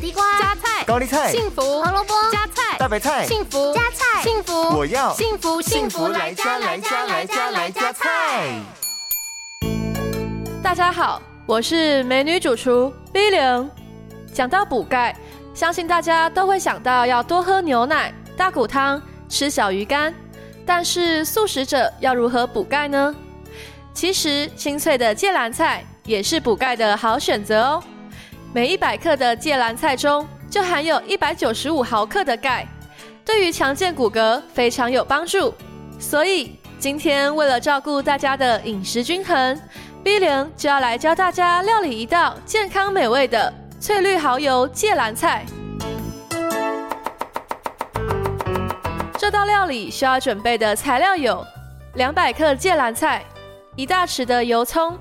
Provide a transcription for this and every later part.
地瓜、加菜、高丽菜、幸福、胡萝卜、加菜、大白菜、幸福、加菜、幸福，我要幸福幸福来加来加来加来加菜。大家好，我是美女主厨 V 零。讲到补钙，相信大家都会想到要多喝牛奶、大骨汤、吃小鱼干。但是素食者要如何补钙呢？其实清脆的芥蓝菜也是补钙的好选择哦。每一百克的芥蓝菜中就含有一百九十五毫克的钙，对于强健骨骼非常有帮助。所以今天为了照顾大家的饮食均衡，B 零就要来教大家料理一道健康美味的翠绿蚝油芥蓝菜。这道料理需要准备的材料有：两百克芥蓝菜、一大匙的油葱、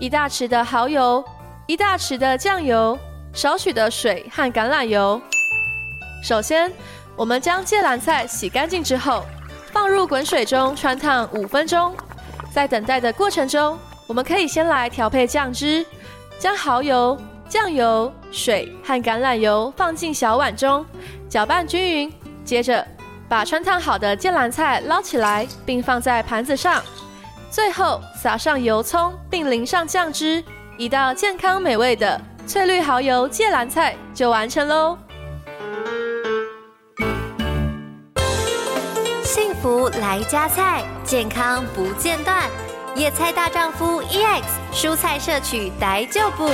一大匙的蚝油、一大匙的酱油、少许的水和橄榄油。首先，我们将芥蓝菜洗干净之后，放入滚水中汆烫五分钟。在等待的过程中，我们可以先来调配酱汁，将蚝油、酱油、水和橄榄油放进小碗中，搅拌均匀。接着，把汆烫好的芥蓝菜捞起来，并放在盘子上，最后撒上油葱，并淋上酱汁，一道健康美味的翠绿蚝油芥蓝菜就完成喽！幸福来加菜，健康不间断。野菜大丈夫 EX，蔬菜摄取逮就补。